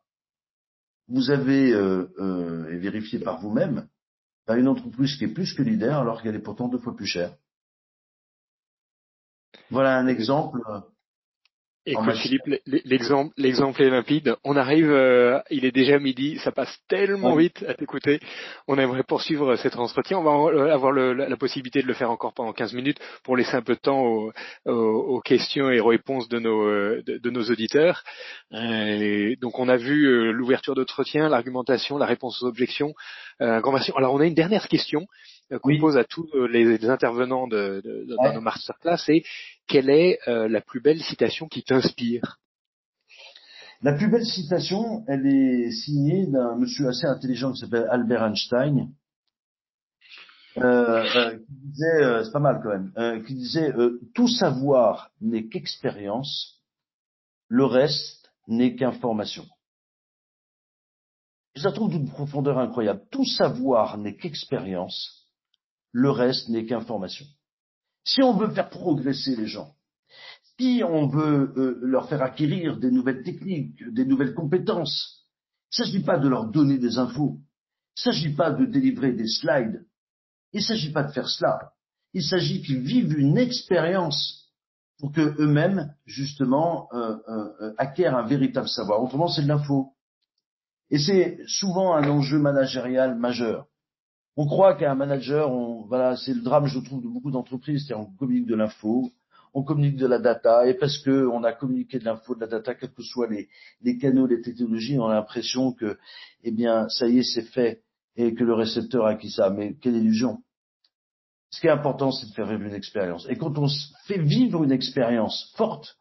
vous avez euh, euh, vérifié par vous-même une entreprise qui est plus que leader alors qu'elle est pourtant deux fois plus chère. Voilà un exemple. Écoute Philippe, l'exemple, l'exemple est limpide. On arrive, euh, il est déjà midi, ça passe tellement vite à t'écouter. On aimerait poursuivre cet entretien. On va avoir la, possibilité de le faire encore pendant 15 minutes pour laisser un peu de temps aux, questions et aux réponses de nos, de, nos auditeurs. Euh, donc on a vu euh, l'ouverture d'entretien, l'argumentation, la réponse aux objections. Alors on a une dernière question euh, qu'on pose à tous euh, les, intervenants de, de, dans nos masterclass, c'est quelle est euh, la plus belle citation qui t'inspire? La plus belle citation, elle est signée d'un monsieur assez intelligent qui s'appelle Albert Einstein, euh, qui disait, c'est pas mal quand même, qui disait tout savoir n'est qu'expérience, le reste n'est qu'information. Je la trouve d'une profondeur incroyable. Tout savoir n'est qu'expérience, le reste n'est qu'information. Si on veut faire progresser les gens, si on veut euh, leur faire acquérir des nouvelles techniques, des nouvelles compétences, il ne s'agit pas de leur donner des infos, il ne s'agit pas de délivrer des slides, il ne s'agit pas de faire cela, il s'agit qu'ils vivent une expérience pour que eux-mêmes, justement, euh, euh, acquièrent un véritable savoir. Autrement, c'est de l'info. Et c'est souvent un enjeu managérial majeur. On croit qu'un manager, on, voilà, c'est le drame, je trouve, de beaucoup d'entreprises, c'est on communique de l'info, on communique de la data, et parce que on a communiqué de l'info, de la data, quels que soient les, les canaux, les technologies, on a l'impression que, eh bien, ça y est, c'est fait, et que le récepteur a acquis ça. Mais quelle illusion Ce qui est important, c'est de faire vivre une expérience. Et quand on fait vivre une expérience forte,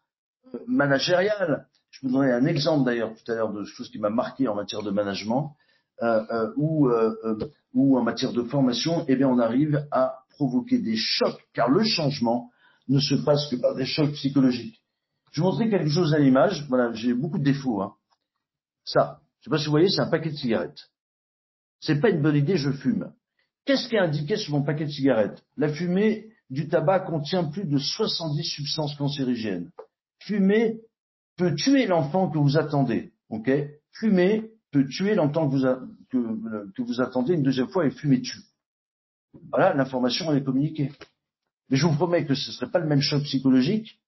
euh, managériale, je vous donnerai un exemple d'ailleurs tout à l'heure de choses qui m'a marqué en matière de management, ou, euh, ou en matière de formation, eh bien, on arrive à provoquer des chocs, car le changement ne se passe que par des chocs psychologiques. Je vais vous montrer quelque chose à l'image. Voilà, j'ai beaucoup de défauts. Hein. Ça, je sais pas si vous voyez, c'est un paquet de cigarettes. C'est pas une bonne idée, je fume. Qu'est-ce qui est indiqué sur mon paquet de cigarettes? La fumée du tabac contient plus de 70 substances cancérigènes. Fumer peut tuer l'enfant que vous attendez. Ok? Fumer peut tuer l'enfant que vous, que, vous attendez une deuxième fois et fumer tue. Voilà, l'information elle est communiquée. Mais je vous promets que ce ne serait pas le même choc psychologique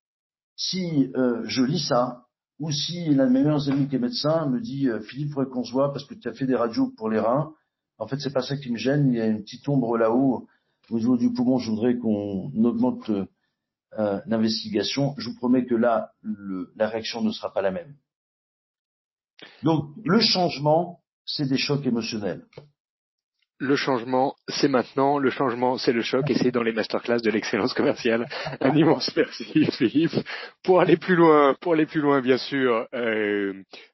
si euh, je lis ça ou si l'un de mes meilleurs amis qui est médecin me dit euh, Philippe, il faudrait qu'on se voit parce que tu as fait des radios pour les reins. En fait, c'est pas ça qui me gêne. Il y a une petite ombre là-haut au niveau du poumon. Je voudrais qu'on augmente euh, l'investigation. Je vous promets que là, le, la réaction ne sera pas la même. Donc, le changement, c'est des chocs émotionnels. le changement, c'est maintenant. Le changement, c'est le choc. Et c'est dans les masterclass de l'excellence commerciale. <laughs> Un immense merci, Philippe. Pour aller plus loin, pour aller plus loin, bien sûr, euh,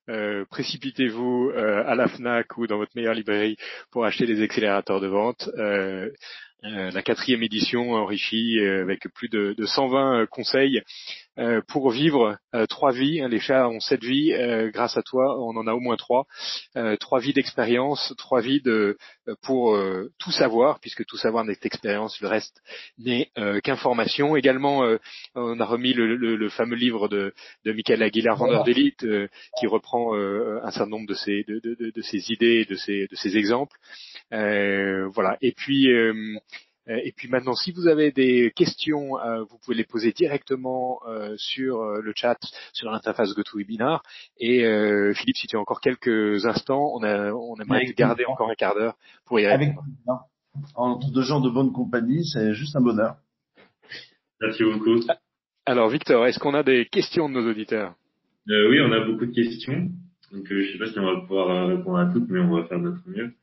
euh, précipitez-vous euh, à la Fnac ou dans votre meilleure librairie pour acheter des accélérateurs de vente. Euh, euh, la quatrième édition enrichie avec plus de, de 120 conseils euh, pour vivre euh, trois vies. Hein, les chats ont sept vies. Euh, grâce à toi, on en a au moins trois. trois vies d'expérience, trois vies de pour tout savoir, puisque tout savoir n'est qu'expérience, le reste n'est qu'information. Également, on a remis le, le, le, fameux livre de, de Michael Aguilar, vendeur d'élite, qui reprend un certain nombre de ses de, de, de ses idées, de ses de ses exemples. voilà. Et puis euh, et puis maintenant, si vous avez des questions, euh, vous pouvez les poser directement euh, sur le chat, sur l'interface GoToWebinar. Et Philippe, si tu as encore quelques instants, on, a, on aimerait garder encore un quart d'heure pour y répondre. Avec entre deux gens de bonne compagnie, c'est juste un bonheur. Merci beaucoup. Alors Victor, est-ce qu'on a des questions de nos auditeurs? Oui, on a beaucoup de questions. Donc euh, je sais pas si on va pouvoir euh, répondre à toutes, mais on va faire notre mieux.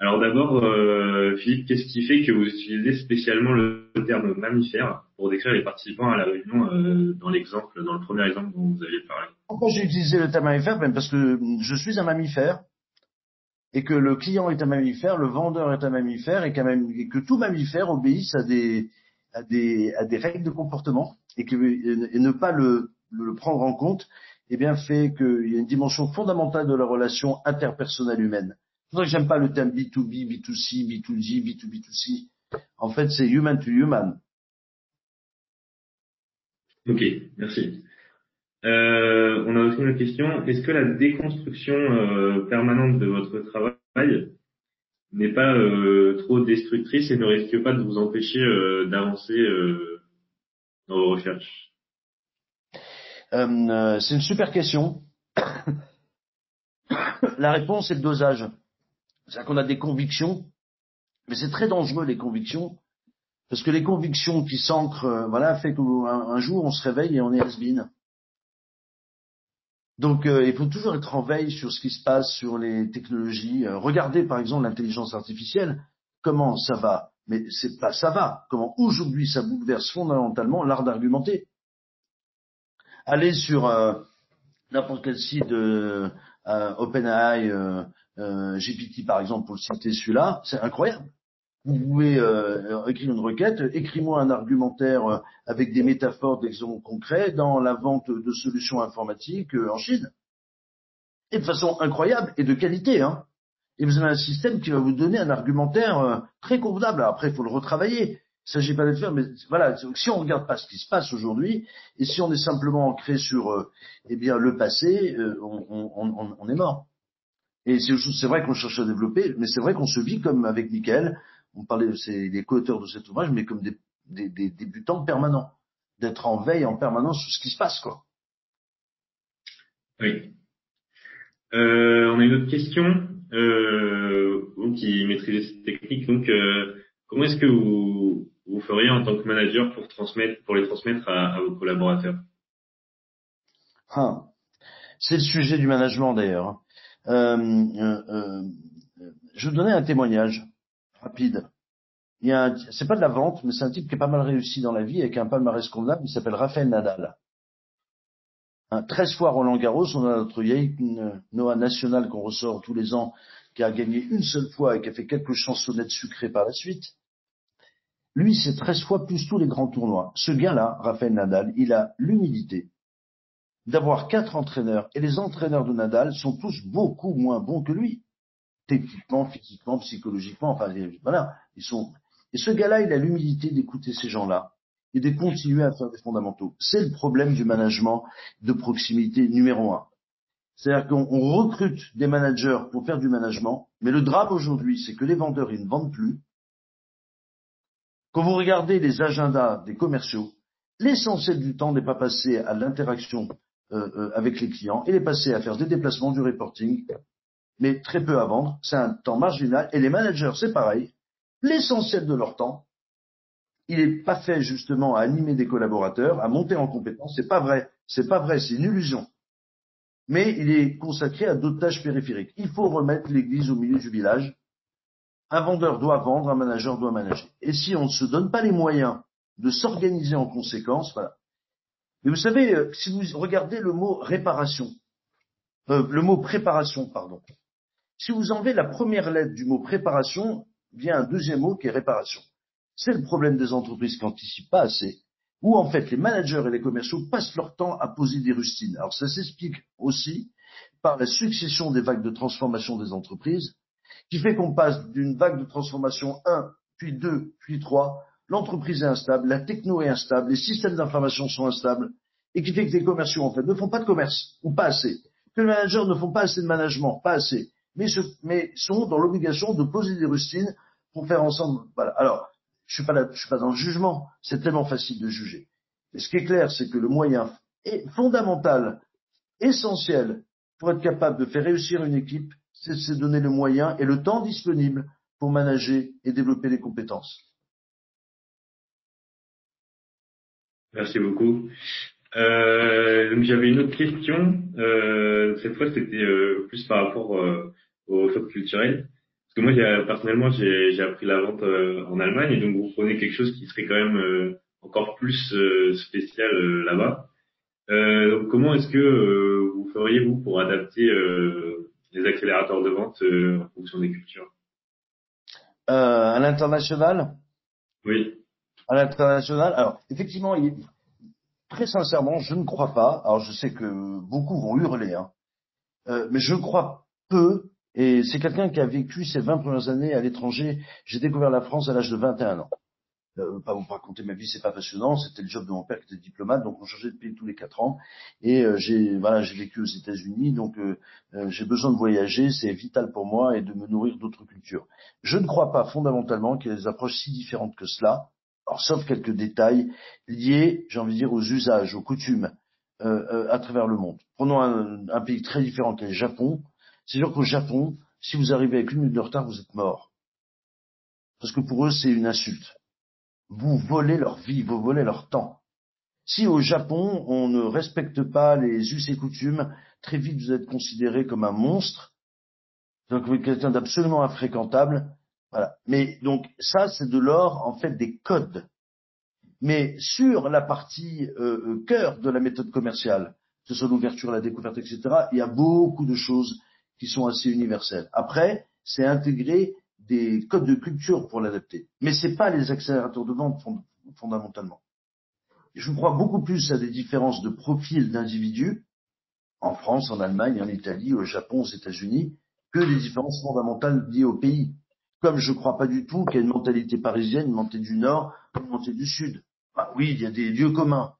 Alors d'abord, euh, Philippe, qu'est-ce qui fait que vous utilisez spécialement le terme mammifère pour décrire les participants à la réunion dans l'exemple, dans le premier exemple dont vous avez parlé? Pourquoi j'ai utilisé le terme mammifère? Ben Parce que je suis un mammifère et que le client est un mammifère, le vendeur est un mammifère et, et que tout mammifère obéisse à des, à des, à des règles de comportement et, que, et ne pas le, le prendre en compte eh bien, fait qu'il y a une dimension fondamentale de la relation interpersonnelle humaine. C'est pour ça que j'aime pas le terme B2B, B2C, B2G, B2B2C. En fait, c'est human to human. Ok, merci. Euh, on a aussi une question. Est-ce que la déconstruction euh, permanente de votre travail n'est pas euh, trop destructrice et ne risque pas de vous empêcher d'avancer dans vos recherches? Euh, euh, c'est une super question. <coughs> La réponse est le dosage. C'est-à-dire qu'on a des convictions, mais c'est très dangereux les convictions, parce que les convictions qui s'ancrent, euh, voilà, fait qu'un jour on se réveille et on est has -been. Donc il faut toujours être en veille sur ce qui se passe sur les technologies. regardez par exemple l'intelligence artificielle, comment ça va, mais c'est pas ça va, comment aujourd'hui ça bouleverse fondamentalement l'art d'argumenter? Allez sur euh, n'importe quel site euh, OpenAI, euh, euh GPT par exemple, pour le citer celui-là, c'est incroyable. Vous pouvez écrire une requête, écris-moi un argumentaire avec des métaphores d'exemples concrets dans la vente de solutions informatiques en Chine. Et de façon incroyable et de qualité. Hein. Et vous avez un système qui va vous donner un argumentaire très convenable. Après, il faut le retravailler. Il ne s'agit pas de faire, mais voilà, si on ne regarde pas ce qui se passe aujourd'hui, et si on est simplement ancré sur euh, eh bien, le passé, euh, on, est mort. Et c'est vrai qu'on cherche à développer, mais c'est vrai qu'on se vit comme avec Michael, on parlait, c'est les co-auteurs de cet ouvrage, mais comme des, des, débutants permanents, d'être en veille en permanence sur ce qui se passe, quoi. Oui. Euh, on a une autre question, euh, vous qui maîtrisez cette technique, donc comment est-ce que vous, vous feriez en tant que manager pour transmettre, pour les transmettre à, vos collaborateurs? Ah, C'est le sujet du management d'ailleurs. Euh, euh, euh, je vais donner un témoignage rapide. Il y a c'est pas de la vente, mais c'est un type qui est pas mal réussi dans la vie avec un palmarès convenable. Il s'appelle Raphaël Nadal. 13 fois Roland Garros, on a notre vieille Noah national qu'on ressort tous les ans, qui a gagné une seule fois et qui a fait quelques chansonnettes sucrées par la suite. Lui, c'est 13 fois plus tous les grands tournois. Ce gars-là, Raphaël Nadal, il a l'humilité d'avoir quatre entraîneurs. Et les entraîneurs de Nadal sont tous beaucoup moins bons que lui. Techniquement, physiquement, psychologiquement, enfin, voilà. Ils sont, et ce gars-là, il a l'humilité d'écouter ces gens-là et de continuer à faire des fondamentaux. C'est le problème du management de proximité numéro un. C'est-à-dire qu'on recrute des managers pour faire du management, mais le drame aujourd'hui, c'est que les vendeurs, ils ne vendent plus, quand vous regardez les agendas des commerciaux, l'essentiel du temps n'est pas passé à l'interaction euh, euh, avec les clients, il est passé à faire des déplacements, du reporting, mais très peu à vendre. C'est un temps marginal. Et les managers, c'est pareil. L'essentiel de leur temps, il n'est pas fait justement à animer des collaborateurs, à monter en compétence. C'est pas vrai. C'est pas vrai. C'est une illusion. Mais il est consacré à d'autres tâches périphériques. Il faut remettre l'église au milieu du village un vendeur doit vendre, un manager doit manager. Et si on ne se donne pas les moyens de s'organiser en conséquence, voilà. Mais vous savez, euh, si vous regardez le mot réparation, euh, le mot préparation, pardon. Si vous enlevez la première lettre du mot préparation, vient un deuxième mot qui est réparation. C'est le problème des entreprises qui n'anticipent pas assez, où en fait les managers et les commerciaux passent leur temps à poser des rustines. Alors ça s'explique aussi par la succession des vagues de transformation des entreprises, qui fait qu'on passe d'une vague de transformation 1, puis 2, puis 3, l'entreprise est instable, la techno est instable, les systèmes d'information sont instables, et qui fait que les commerciaux en fait ne font pas de commerce, ou pas assez, que les managers ne font pas assez de management, pas assez, mais, mais sont dans l'obligation de poser des rustines pour faire ensemble. Voilà. Alors, je suis pas là, je suis pas dans le jugement, c'est tellement facile de juger. Mais ce qui est clair, c'est que le moyen est fondamental, essentiel, pour être capable de faire réussir une équipe, c'est de se donner le moyen et le temps disponible pour manager et développer les compétences. Merci beaucoup. Euh, J'avais une autre question. Euh, cette fois, c'était euh, plus par rapport au choc culturel. Parce que moi, personnellement, j'ai appris la vente en Allemagne, et donc vous prenez quelque chose qui serait quand même encore plus spécial là-bas. comment est-ce que vous feriez vous pour adapter les accélérateurs de vente en fonction des cultures À l'international? Oui. À l'international? Alors, effectivement, il, très sincèrement, je ne crois pas. Alors, je sais que beaucoup vont hurler, hein, euh, mais je crois peu. Et c'est quelqu'un qui a vécu ses 20 premières années à l'étranger. J'ai découvert la France à l'âge de 21 ans. Euh, pas vous raconter ma vie, c'est pas passionnant. C'était le job de mon père qui était diplomate, donc on changeait de pays tous les quatre ans. Et euh, j'ai voilà, j'ai vécu aux États-Unis, donc euh, euh, j'ai besoin de voyager, c'est vital pour moi et de me nourrir d'autres cultures. Je ne crois pas fondamentalement qu'il y ait des approches si différentes que cela alors, sauf quelques détails liés, j'ai envie de dire, aux usages, aux coutumes euh, euh, à travers le monde. Prenons un, pays très différent qui est le Japon. C'est sûr qu'au Japon, si vous arrivez avec une minute de retard, vous êtes mort. Parce que pour eux, c'est une insulte. Vous volez leur vie, vous volez leur temps. Si au Japon, on ne respecte pas les us et coutumes, très vite vous êtes considéré comme un monstre, donc quelqu'un d'absolument infréquentable, voilà. Mais donc ça, c'est de l'or en fait des codes. Mais sur la partie euh, euh, cœur de la méthode commerciale, que ce soit l'ouverture, la découverte, etc., il y a beaucoup de choses qui sont assez universelles. Après, c'est intégrer des codes de culture pour l'adapter. Mais c'est pas les accélérateurs de vente fondamentalement. Je crois beaucoup plus à des différences de profil d'individus en France, en Allemagne, en Italie, au Japon, aux États-Unis, que des différences fondamentales liées au pays. Comme je ne crois pas du tout qu'il y ait une mentalité parisienne, une mentalité du Nord, une mentalité du Sud. Ah oui, il y a des lieux communs.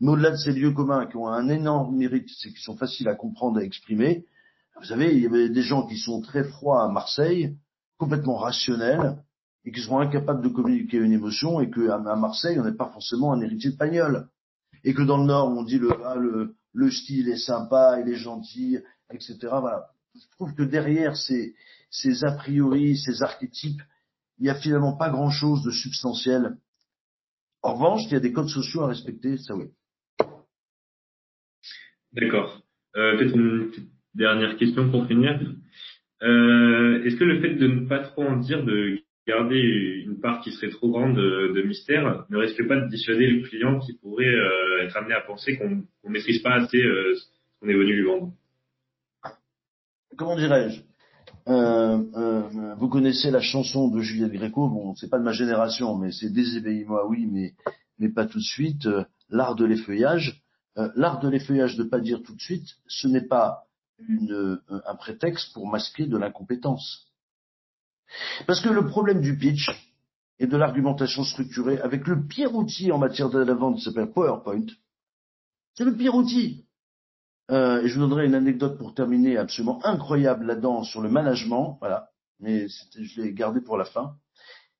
Mais au-delà de ces lieux communs qui ont un énorme mérite, c'est qu'ils sont faciles à comprendre, à exprimer. Vous savez, il y avait des gens qui sont très froids à Marseille, complètement rationnels, et qui sont incapables de communiquer une émotion, et qu'à Marseille, on n'est pas forcément un héritier de Pagnol. Et que dans le Nord, on dit le, ah, le, le style est sympa, il est gentil, etc. Voilà. Je trouve que derrière ces, ces a priori, ces archétypes, il n'y a finalement pas grand-chose de substantiel. En revanche, il y a des codes sociaux à respecter, ça oui. D'accord. Euh, une dernière question pour finir. Euh, Est-ce que le fait de ne pas trop en dire, de garder une part qui serait trop grande de, mystère, ne risque pas de dissuader le client qui pourrait euh, être amené à penser qu'on ne maîtrise pas assez euh, ce qu'on est venu lui vendre? Comment dirais-je? Vous connaissez la chanson de Juliette Gréco, bon, c'est pas de ma génération, mais c'est Déséveillez-moi, oui, mais, mais pas tout de suite. L'art de l'effeuillage. l'art de l'effeuillage, de pas dire tout de suite, ce n'est pas une, un prétexte pour masquer de l'incompétence. Parce que le problème du pitch et de l'argumentation structurée, avec le pire outil en matière de la vente s'appelle PowerPoint, c'est le pire outil. Euh, et je vous donnerai une anecdote pour terminer absolument incroyable là-dedans sur le management, voilà, mais je l'ai gardé pour la fin.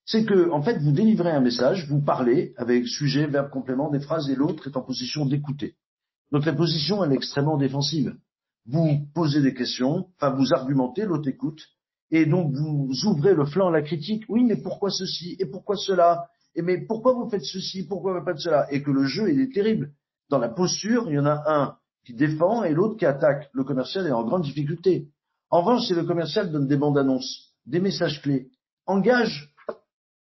C'est que, en fait, vous délivrez un message, vous parlez avec sujet, verbe, complément des phrases et l'autre est en position d'écouter. Donc la position, elle est extrêmement défensive. Vous posez des questions, enfin vous argumentez, l'autre écoute, et donc vous ouvrez le flanc à la critique. Oui, mais pourquoi ceci et pourquoi cela? Et mais pourquoi vous faites ceci? Pourquoi vous faites cela? Et que le jeu il est terrible. Dans la posture, il y en a un qui défend et l'autre qui attaque. Le commercial est en grande difficulté. En revanche, si le commercial donne des bandes annonces, des messages clés, engage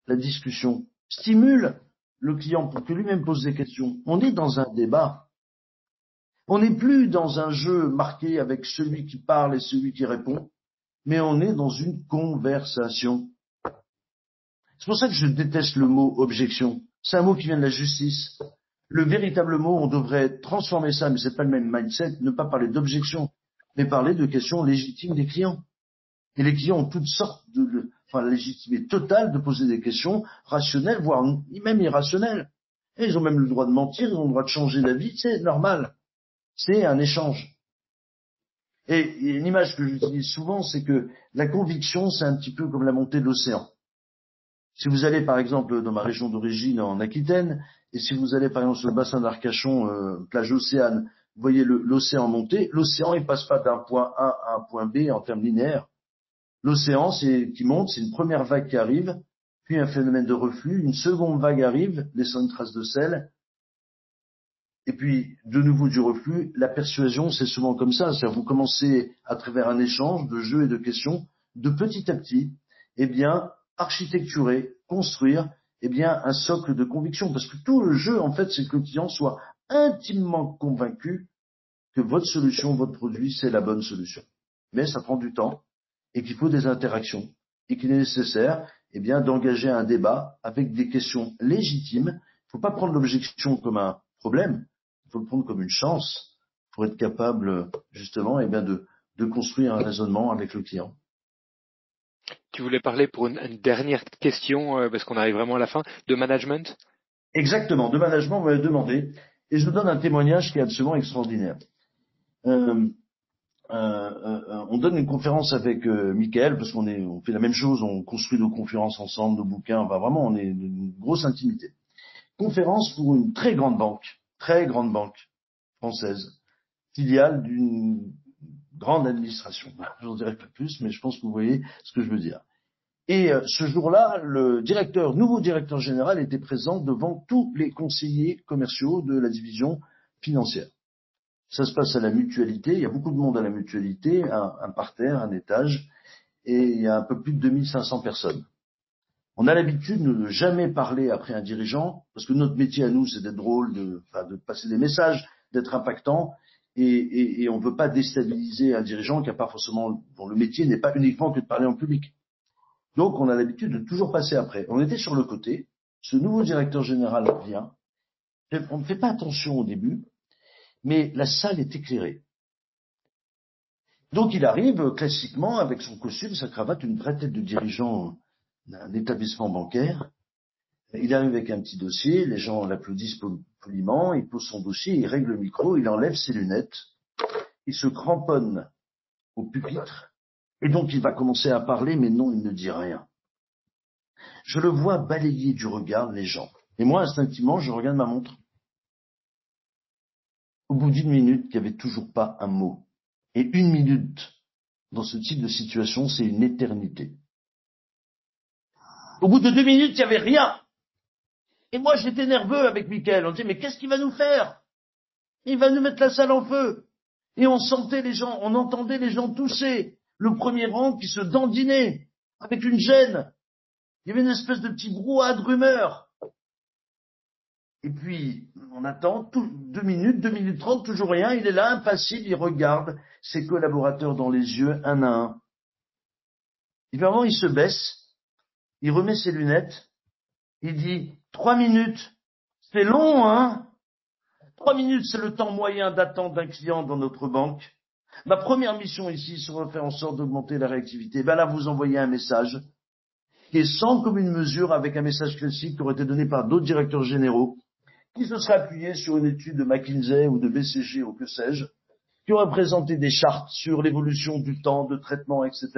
la discussion, stimule le client pour que lui-même pose des questions. On est dans un débat. On n'est plus dans un jeu marqué avec celui qui parle et celui qui répond, mais on est dans une conversation. C'est pour ça que je déteste le mot objection. C'est un mot qui vient de la justice. Le véritable mot, on devrait transformer ça, mais c'est pas le même mindset, ne pas parler d'objection, mais parler de questions légitimes des clients. Et les clients ont toutes sortes de, enfin, la légitimité totale de poser des questions rationnelles, voire même irrationnelles. Et ils ont même le droit de mentir, ils ont le droit de changer d'avis, c'est normal. C'est un échange. Et une image que j'utilise souvent, c'est que la conviction, c'est un petit peu comme la montée de l'océan. Si vous allez par exemple dans ma région d'origine en Aquitaine, et si vous allez par exemple sur le bassin d'Arcachon, euh, plage Océane, vous voyez l'océan monter, l'océan il passe pas d'un point A à un point B en termes linéaires. L'océan qui monte, c'est une première vague qui arrive, puis un phénomène de reflux, une seconde vague arrive, laissant une trace de sel, et puis de nouveau du reflux. La persuasion, c'est souvent comme ça, c'est-à-dire vous commencez à travers un échange de jeux et de questions, de petit à petit, eh bien, architecturer, construire, eh bien, un socle de conviction. Parce que tout le jeu, en fait, c'est que le client soit intimement convaincu que votre solution, votre produit, c'est la bonne solution. Mais ça prend du temps et qu'il faut des interactions et qu'il est nécessaire, eh bien, d'engager un débat avec des questions légitimes. Il ne faut pas prendre l'objection comme un problème, il faut le prendre comme une chance pour être capable, justement, eh bien, de, de construire un raisonnement avec le client. Tu voulais parler pour une, dernière question, euh, parce qu'on arrive vraiment à la fin, de management? Exactement, de management, vous m'avez demandé, et je vous donne un témoignage qui est absolument extraordinaire. Euh, euh, on donne une conférence avec Michael, parce qu'on est, on fait la même chose, on construit nos conférences ensemble, nos bouquins, enfin vraiment, on est une grosse intimité. Conférence pour une très grande banque, très grande banque française, filiale d'une grande administration. <laughs> Je n'en dirai pas plus, mais je pense que vous voyez ce que je veux dire. Et euh, ce jour-là, le directeur, nouveau directeur général était présent devant tous les conseillers commerciaux de la division financière. Ça se passe à la mutualité, il y a beaucoup de monde à la mutualité, un, un parterre, un étage, et il y a un peu plus de 2500 personnes. On a l'habitude de ne jamais parler après un dirigeant, parce que notre métier à nous, c'est d'être drôle, de, passer des messages, d'être impactant, et, on ne veut pas déstabiliser un dirigeant qui a pas forcément, dont le métier n'est pas uniquement que de parler en public. Donc, on a l'habitude de toujours passer après. On était sur le côté. Ce nouveau directeur général vient. On ne fait pas attention au début, mais la salle est éclairée. Donc, il arrive classiquement avec son costume, sa cravate, une vraie tête de dirigeant d'un établissement bancaire. Il arrive avec un petit dossier, les gens l'applaudissent poliment, il pose son dossier, il règle le micro, il enlève ses lunettes, il se cramponne au pupitre, et donc il va commencer à parler, mais non, il ne dit rien. Je le vois balayer du regard les gens. Et moi, instinctivement, je regarde ma montre. Au bout d'une minute, il n'y avait toujours pas un mot. Et une minute, dans ce type de situation, c'est une éternité. Au bout de deux minutes, il n'y avait rien. Et moi, j'étais nerveux avec Michael. On disait, mais qu'est-ce qu'il va nous faire? Il va nous mettre la salle en feu. Et on sentait les gens, on entendait les gens tousser. Le premier rang qui se dandinait avec une gêne. Il y avait une espèce de petit brouhaha de rumeurs. Et puis, on attend deux minutes, deux minutes trente, toujours rien. Il est là, impassible, il regarde ses collaborateurs dans les yeux, un à un. Et il se baisse, il remet ses lunettes, il dit, trois minutes, c'est long, hein Trois minutes, c'est le temps moyen d'attente d'un client dans notre banque. Ma première mission ici sera de faire en sorte d'augmenter la réactivité. Ben là, vous envoyez un message qui est sans commune mesure avec un message classique qui aurait été donné par d'autres directeurs généraux, qui se serait appuyé sur une étude de McKinsey ou de BCG ou que sais-je, qui aurait présenté des chartes sur l'évolution du temps de traitement, etc.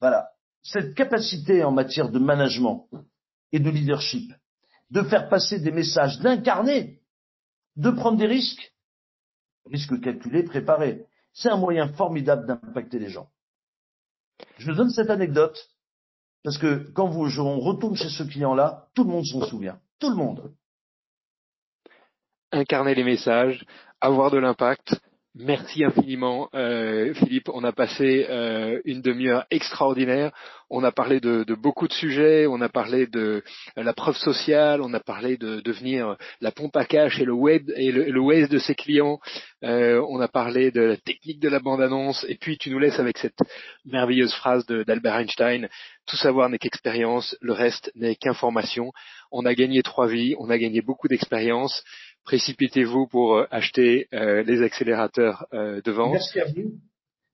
Voilà. Cette capacité en matière de management et de leadership, de faire passer des messages, d'incarner, de prendre des risques, risques calculés, préparés. C'est un moyen formidable d'impacter les gens. Je donne cette anecdote parce que quand vous, on retourne chez ce client-là, tout le monde s'en souvient. Tout le monde. Incarner les messages, avoir de l'impact, Merci infiniment, euh, Philippe. On a passé euh, une demi-heure extraordinaire. On a parlé de, beaucoup de sujets. On a parlé de la preuve sociale. On a parlé de devenir la pompe à cash et le web et le, le de ses clients. Euh, on a parlé de la technique de la bande-annonce. Et puis tu nous laisses avec cette merveilleuse phrase d'Albert Einstein tout savoir n'est qu'expérience. Le reste n'est qu'information. On a gagné trois vies. On a gagné beaucoup d'expérience précipitez-vous pour euh, acheter euh, les accélérateurs euh, de vente. Merci à vous.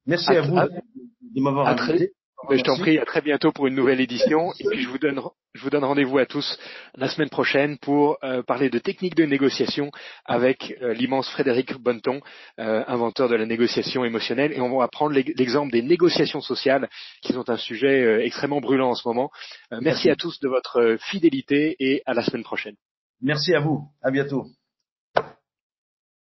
Merci à, vous de m'avoir invité. je t'en prie, à très bientôt pour une nouvelle édition. Et puis je vous donne, je vous donne rendez-vous à tous la semaine prochaine pour parler de techniques de négociation avec l'immense Frédéric Bonneton, inventeur de la négociation émotionnelle. Et on va prendre l'exemple des négociations sociales, qui sont un sujet extrêmement brûlant en ce moment. merci à tous de votre fidélité et à la semaine prochaine. Merci à vous. À bientôt.